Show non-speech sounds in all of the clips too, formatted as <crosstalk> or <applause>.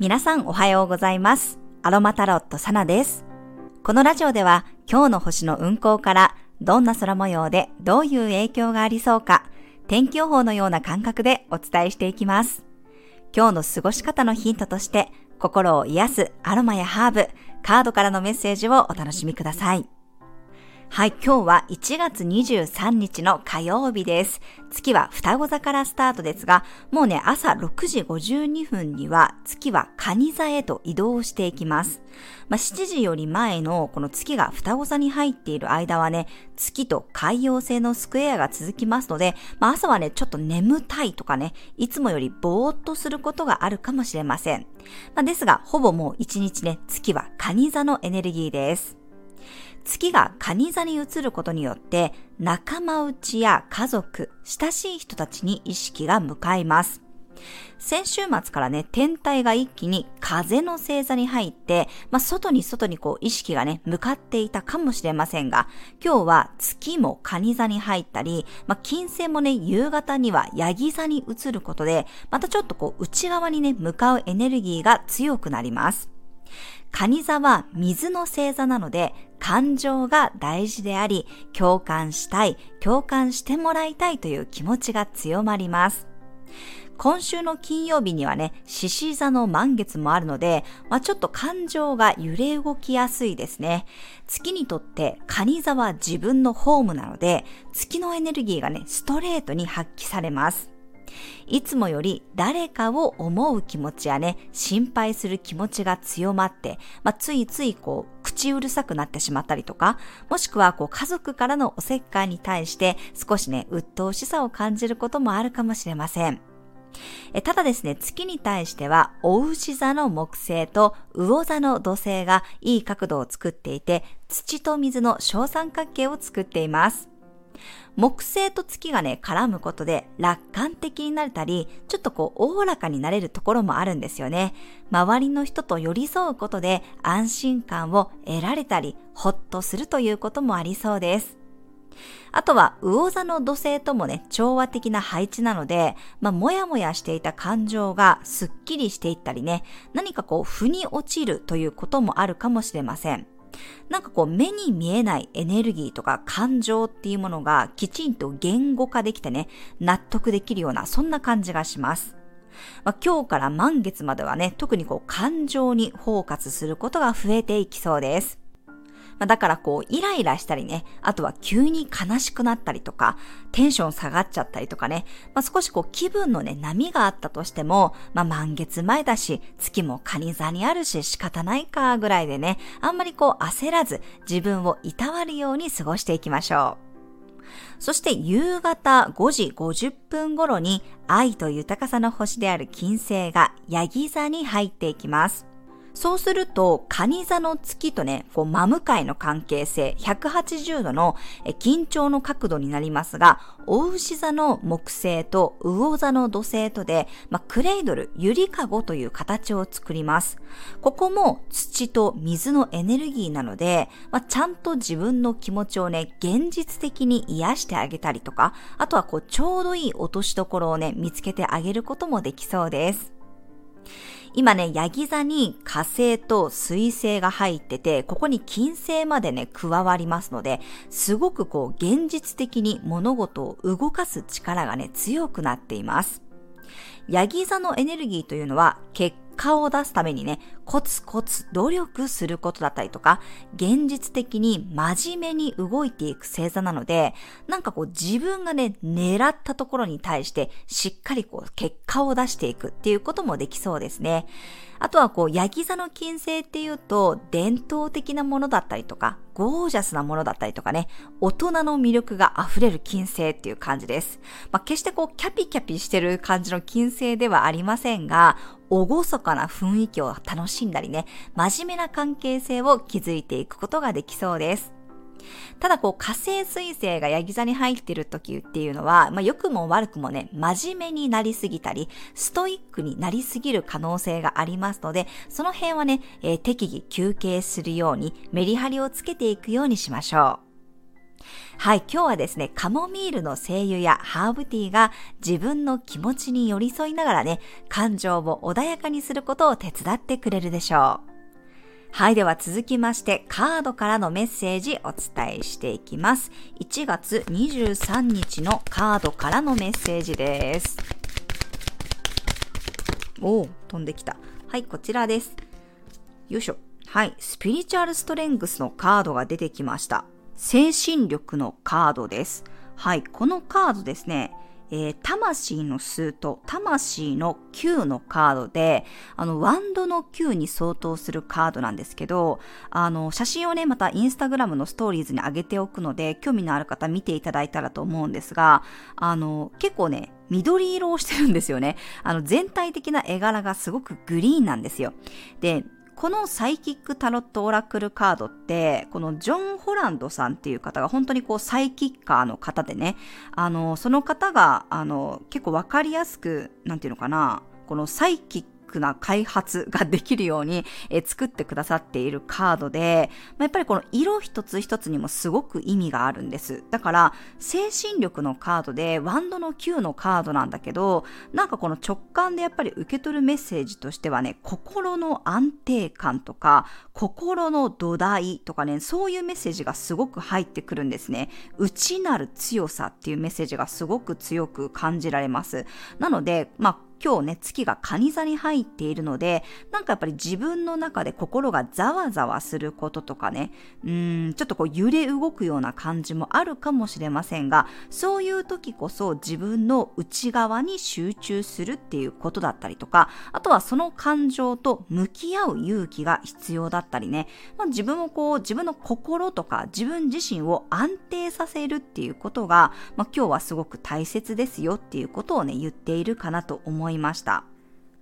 皆さんおはようございます。アロマタロットサナです。このラジオでは今日の星の運行からどんな空模様でどういう影響がありそうか、天気予報のような感覚でお伝えしていきます。今日の過ごし方のヒントとして心を癒すアロマやハーブ、カードからのメッセージをお楽しみください。はい、今日は1月23日の火曜日です。月は双子座からスタートですが、もうね、朝6時52分には月は蟹座へと移動していきます。まあ、7時より前のこの月が双子座に入っている間はね、月と海洋星のスクエアが続きますので、まあ、朝はね、ちょっと眠たいとかね、いつもよりぼーっとすることがあるかもしれません。まあ、ですが、ほぼもう一日ね、月は蟹座のエネルギーです。月が蟹座に移ることによって仲間内や家族、親しい人たちに意識が向かいます。先週末からね、天体が一気に風の星座に入って、まあ、外に外にこう意識がね、向かっていたかもしれませんが、今日は月も蟹座に入ったり、まあ、金星もね、夕方にはヤギ座に移ることで、またちょっとこう内側にね、向かうエネルギーが強くなります。蟹座は水の星座なので、感情が大事であり、共感したい、共感してもらいたいという気持ちが強まります。今週の金曜日にはね、獅子座の満月もあるので、まあ、ちょっと感情が揺れ動きやすいですね。月にとって、蟹座は自分のホームなので、月のエネルギーがね、ストレートに発揮されます。いつもより誰かを思う気持ちやね、心配する気持ちが強まって、まあ、ついついこう、口うるさくなってしまったりとか、もしくはこう、家族からのおせっかいに対して少しね、鬱陶しさを感じることもあるかもしれません。えただですね、月に対しては、お牛座の木星と魚座の土星がいい角度を作っていて、土と水の小三角形を作っています。木星と月がね、絡むことで楽観的になれたり、ちょっとこう、おおらかになれるところもあるんですよね。周りの人と寄り添うことで安心感を得られたり、ほっとするということもありそうです。あとは、魚座の土星ともね、調和的な配置なので、まあ、もやもやしていた感情がすっきりしていったりね、何かこう、腑に落ちるということもあるかもしれません。なんかこう目に見えないエネルギーとか感情っていうものがきちんと言語化できてね、納得できるようなそんな感じがします。まあ、今日から満月まではね、特にこう感情にフォーカスすることが増えていきそうです。まあ、だからこうイライラしたりね、あとは急に悲しくなったりとか、テンション下がっちゃったりとかね、まあ、少しこう気分のね、波があったとしても、まあ、満月前だし、月も蟹座にあるし仕方ないかぐらいでね、あんまりこう焦らず自分をいたわるように過ごしていきましょう。そして夕方5時50分頃に愛と豊かさの星である金星がヤギ座に入っていきます。そうすると、蟹座の月とね、こう、真向かいの関係性、180度の緊張の角度になりますが、お牛座の木星と魚座の土星とで、まあ、クレイドル、ゆりかごという形を作ります。ここも土と水のエネルギーなので、まあ、ちゃんと自分の気持ちをね、現実的に癒してあげたりとか、あとはこう、ちょうどいい落としどころをね、見つけてあげることもできそうです。今ね、ヤギ座に火星と水星が入ってて、ここに金星までね、加わりますので、すごくこう、現実的に物事を動かす力がね、強くなっています。ヤギ座のエネルギーというのは、結果を出すためにね、コツコツ努力することだったりとか、現実的に真面目に動いていく星座なので、なんかこう自分がね、狙ったところに対してしっかりこう結果を出していくっていうこともできそうですね。あとはこう、ヤギ座の金星っていうと、伝統的なものだったりとか、ゴージャスなものだったりとかね、大人の魅力が溢れる金星っていう感じです。まあ、決してこう、キャピキャピしてる感じの金星ではありませんが、厳かな雰囲気を楽しんだりね、真面目な関係性を築いていくことができそうです。ただこう火星水星がヤギ座に入っている時っていうのは、まあ良くも悪くもね、真面目になりすぎたり、ストイックになりすぎる可能性がありますので、その辺はね、えー適宜休憩するようにメリハリをつけていくようにしましょう。はい、今日はですね、カモミールの精油やハーブティーが自分の気持ちに寄り添いながらね、感情を穏やかにすることを手伝ってくれるでしょう。はい、では続きまして、カードからのメッセージお伝えしていきます。1月23日のカードからのメッセージです。おお、飛んできた。はい、こちらです。よいしょ。はい、スピリチュアルストレングスのカードが出てきました。精神力のカードです。はい、このカードですね、えー、魂の数と魂の9のカードで、あの、ワンドの9に相当するカードなんですけど、あの、写真をね、またインスタグラムのストーリーズに上げておくので、興味のある方見ていただいたらと思うんですが、あの、結構ね、緑色をしてるんですよね。あの、全体的な絵柄がすごくグリーンなんですよ。で、このサイキックタロットオラクルカードって、このジョン・ホランドさんっていう方が本当にこうサイキッカーの方でね、あの、その方が、あの、結構わかりやすく、なんていうのかな、このサイキックな開発ができるように、え作ってくださっているカードで、まあ、やっぱりこの色一つ一つにもすごく意味があるんです。だから、精神力のカードで、ワンドの9のカードなんだけど、なんかこの直感でやっぱり受け取るメッセージとしてはね、心の安定感とか、心の土台とかね、そういうメッセージがすごく入ってくるんですね。内なる強さっていうメッセージがすごく強く感じられます。なので、まあ、今日ね、月が蟹座に入っているので、なんかやっぱり自分の中で心がざわざわすることとかね、うん、ちょっとこう揺れ動くような感じもあるかもしれませんが、そういう時こそ自分の内側に集中するっていうことだったりとか、あとはその感情と向き合う勇気が必要だったりね、まあ、自分をこう、自分の心とか自分自身を安定させるっていうことが、まあ、今日はすごく大切ですよっていうことをね、言っているかなと思います。ました。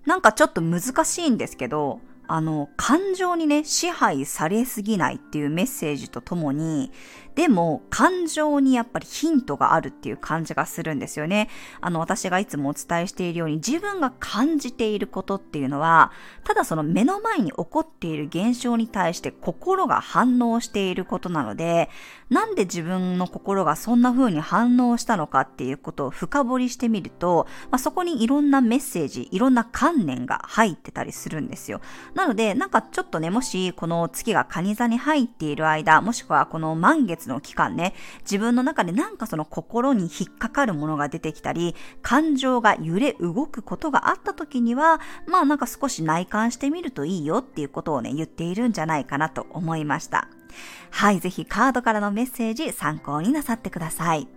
なんかちょっと難しいんですけど、あの、感情にね、支配されすぎないっていうメッセージとともに、でも、感情にやっぱりヒントがあるっていう感じがするんですよね。あの、私がいつもお伝えしているように、自分が感じていることっていうのは、ただその目の前に起こっている現象に対して心が反応していることなので、なんで自分の心がそんな風に反応したのかっていうことを深掘りしてみると、まあ、そこにいろんなメッセージ、いろんな観念が入ってたりするんですよ。なので、なんかちょっとね、もしこの月が蟹座に入っている間、もしくはこの満月の期間ね、自分の中でなんかその心に引っかかるものが出てきたり、感情が揺れ動くことがあった時には、まあなんか少し内観してみるといいよっていうことをね、言っているんじゃないかなと思いました。はい、ぜひカードからのメッセージ参考になさってください。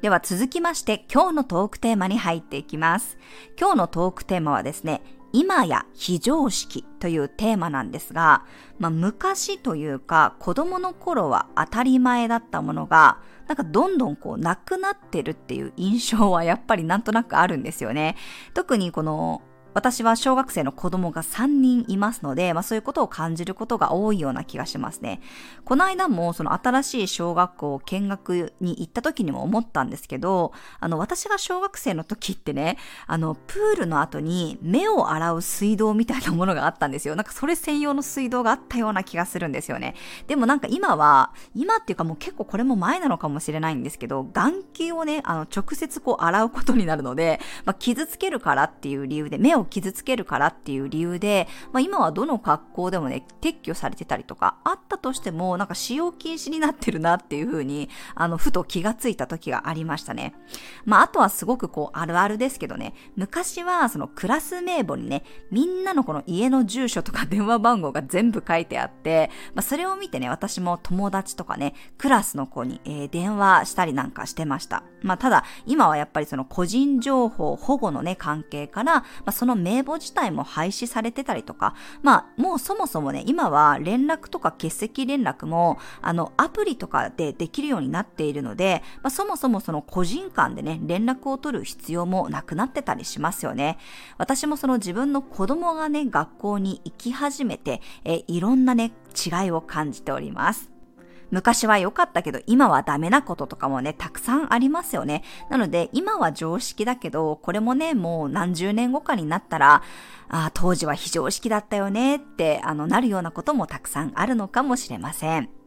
では続きまして今日のトークテーマに入っていきます。今日のトークテーマはですね、今や非常識というテーマなんですが、まあ、昔というか子供の頃は当たり前だったものが、なんかどんどんこうなくなってるっていう印象はやっぱりなんとなくあるんですよね。特にこの私は小学生の子供が3人いますので、まあそういうことを感じることが多いような気がしますね。この間もその新しい小学校見学に行った時にも思ったんですけど、あの私が小学生の時ってね、あのプールの後に目を洗う水道みたいなものがあったんですよ。なんかそれ専用の水道があったような気がするんですよね。でもなんか今は、今っていうかもう結構これも前なのかもしれないんですけど、眼球をね、あの直接こう洗うことになるので、まあ傷つけるからっていう理由で目を傷つけるからっていう理由で、まあ、今はどの学校でもね、撤去されてたりとか、あったとしても、なんか使用禁止になってるなっていうふうに、あの、ふと気がついた時がありましたね。まあ、あとはすごくこう、あるあるですけどね、昔はそのクラス名簿にね、みんなのこの家の住所とか <laughs> 電話番号が全部書いてあって、まあ、それを見てね、私も友達とかね、クラスの子に、えー、電話したりなんかしてました。まあ、ただ、今はやっぱりその個人情報保護のね、関係から、まあ、そのの名簿自体も廃止されてたりとか、まあ、もうそもそもね、今は連絡とか欠席連絡も、あの、アプリとかでできるようになっているので、まあ、そもそもその個人間でね、連絡を取る必要もなくなってたりしますよね。私もその自分の子供がね、学校に行き始めて、えいろんなね、違いを感じております。昔は良かったけど今はダメなこととかもね、たくさんありますよね。なので今は常識だけど、これもね、もう何十年後かになったら、あ当時は非常識だったよねって、あの、なるようなこともたくさんあるのかもしれません。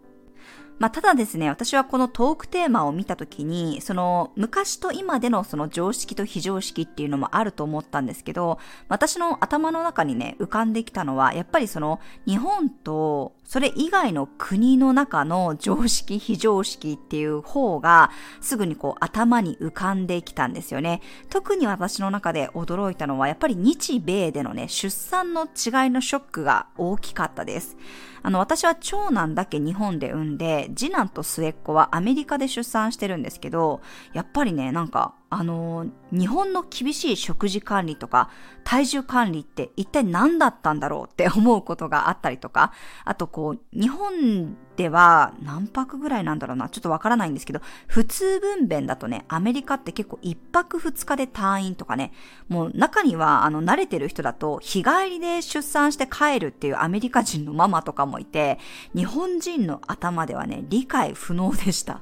まあ、ただですね、私はこのトークテーマを見たときに、その昔と今でのその常識と非常識っていうのもあると思ったんですけど、私の頭の中にね、浮かんできたのは、やっぱりその日本とそれ以外の国の中の常識、非常識っていう方がすぐにこう頭に浮かんできたんですよね。特に私の中で驚いたのは、やっぱり日米でのね、出産の違いのショックが大きかったです。あの、私は長男だけ日本で産んで、次男と末っ子はアメリカで出産してるんですけど、やっぱりね、なんか、あの、日本の厳しい食事管理とか体重管理って一体何だったんだろうって思うことがあったりとか、あとこう、日本では何泊ぐらいなんだろうな、ちょっとわからないんですけど、普通分娩だとね、アメリカって結構一泊二日で退院とかね、もう中にはあの慣れてる人だと日帰りで出産して帰るっていうアメリカ人のママとかもいて、日本人の頭ではね、理解不能でした。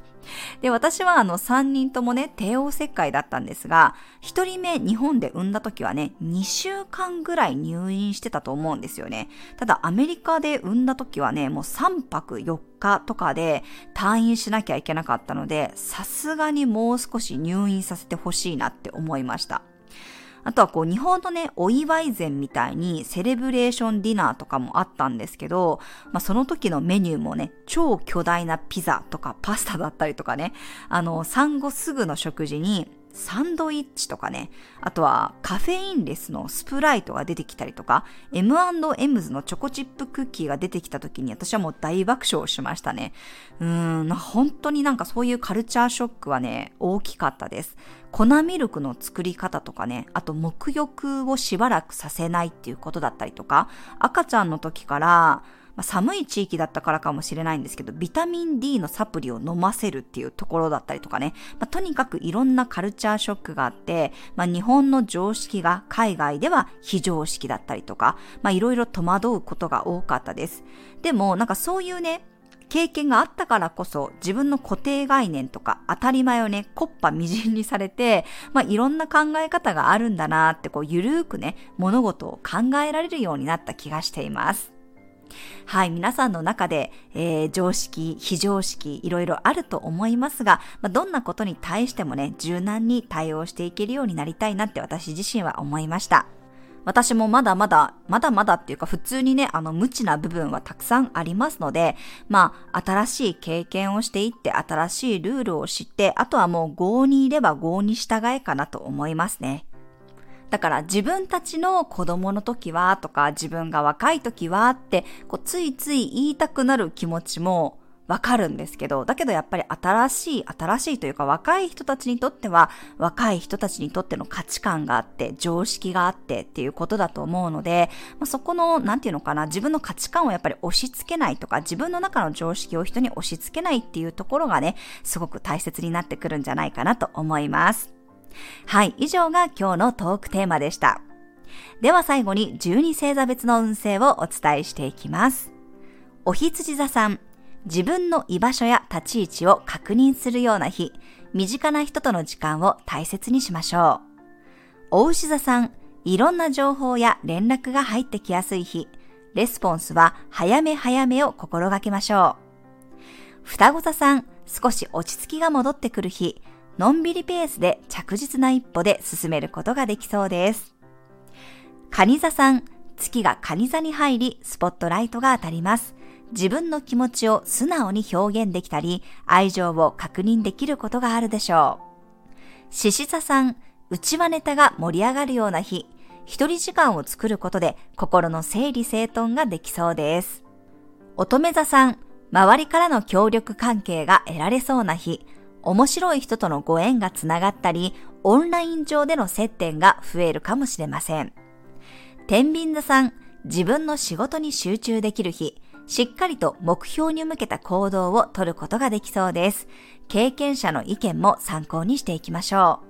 で、私はあの3人ともね、帝王切開だったんですが、1人目日本で産んだ時はね、2週間ぐらい入院してたと思うんですよね。ただアメリカで産んだ時はね、もう3泊4日とかで退院しなきゃいけなかったので、さすがにもう少し入院させてほしいなって思いました。あとはこう日本のね、お祝い膳みたいにセレブレーションディナーとかもあったんですけど、まあその時のメニューもね、超巨大なピザとかパスタだったりとかね、あの、産後すぐの食事にサンドイッチとかね、あとはカフェインレスのスプライトが出てきたりとか、M&M's のチョコチップクッキーが出てきた時に私はもう大爆笑しましたね。うーん、本当になんかそういうカルチャーショックはね、大きかったです。粉ミルクの作り方とかね、あと沐浴をしばらくさせないっていうことだったりとか、赤ちゃんの時からまあ、寒い地域だったからかもしれないんですけど、ビタミン D のサプリを飲ませるっていうところだったりとかね、まあ、とにかくいろんなカルチャーショックがあって、まあ、日本の常識が海外では非常識だったりとか、まあ、いろいろ戸惑うことが多かったです。でも、なんかそういうね、経験があったからこそ自分の固定概念とか当たり前をね、こっぱみじんにされて、まあいろんな考え方があるんだなってこうゆるーくね、物事を考えられるようになった気がしています。はい、皆さんの中で、えー、常識、非常識、いろいろあると思いますが、まあ、どんなことに対してもね、柔軟に対応していけるようになりたいなって私自身は思いました。私もまだまだ、まだまだっていうか普通にね、あの無知な部分はたくさんありますので、まあ、新しい経験をしていって、新しいルールを知って、あとはもう合にいれば合に従えかなと思いますね。だから自分たちの子供の時はとか自分が若い時はってこうついつい言いたくなる気持ちもわかるんですけど、だけどやっぱり新しい、新しいというか若い人たちにとっては若い人たちにとっての価値観があって、常識があってっていうことだと思うので、まあ、そこの、なんていうのかな、自分の価値観をやっぱり押し付けないとか、自分の中の常識を人に押し付けないっていうところがね、すごく大切になってくるんじゃないかなと思います。はい、以上が今日のトークテーマでした。では最後に12星座別の運勢をお伝えしていきます。お羊座さん、自分の居場所や立ち位置を確認するような日、身近な人との時間を大切にしましょう。お牛座さん、いろんな情報や連絡が入ってきやすい日、レスポンスは早め早めを心がけましょう。双子座さん、少し落ち着きが戻ってくる日、のんびりペースで着実な一歩で進めることができそうです。蟹座さん、月が蟹座に入り、スポットライトが当たります。自分の気持ちを素直に表現できたり、愛情を確認できることがあるでしょう。獅子座さん、内輪ネタが盛り上がるような日、一人時間を作ることで心の整理整頓ができそうです。乙女座さん、周りからの協力関係が得られそうな日、面白い人とのご縁がつながったり、オンライン上での接点が増えるかもしれません。天秤座さん、自分の仕事に集中できる日、しっかりと目標に向けた行動をとることができそうです。経験者の意見も参考にしていきましょ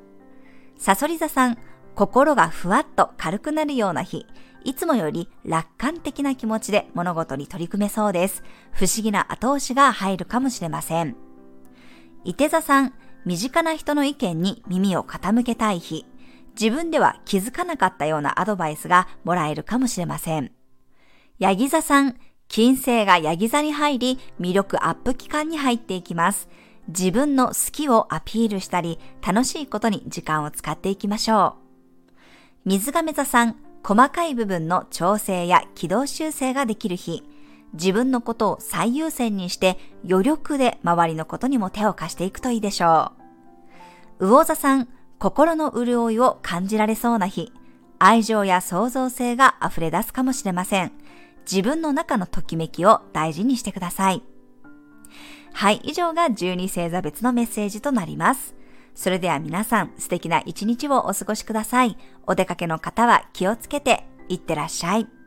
う。サソリ座さん、心がふわっと軽くなるような日、いつもより楽観的な気持ちで物事に取り組めそうです。不思議な後押しが入るかもしれません。伊手座さん、身近な人の意見に耳を傾けたい日、自分では気づかなかったようなアドバイスがもらえるかもしれません。ヤギ座さん、金星がヤギ座に入り、魅力アップ期間に入っていきます。自分の好きをアピールしたり、楽しいことに時間を使っていきましょう。水亀座さん、細かい部分の調整や軌道修正ができる日。自分のことを最優先にして余力で周りのことにも手を貸していくといいでしょう。魚座さん、心の潤いを感じられそうな日。愛情や創造性が溢れ出すかもしれません。自分の中のときめきを大事にしてください。はい、以上が12星座別のメッセージとなります。それでは皆さん素敵な一日をお過ごしください。お出かけの方は気をつけていってらっしゃい。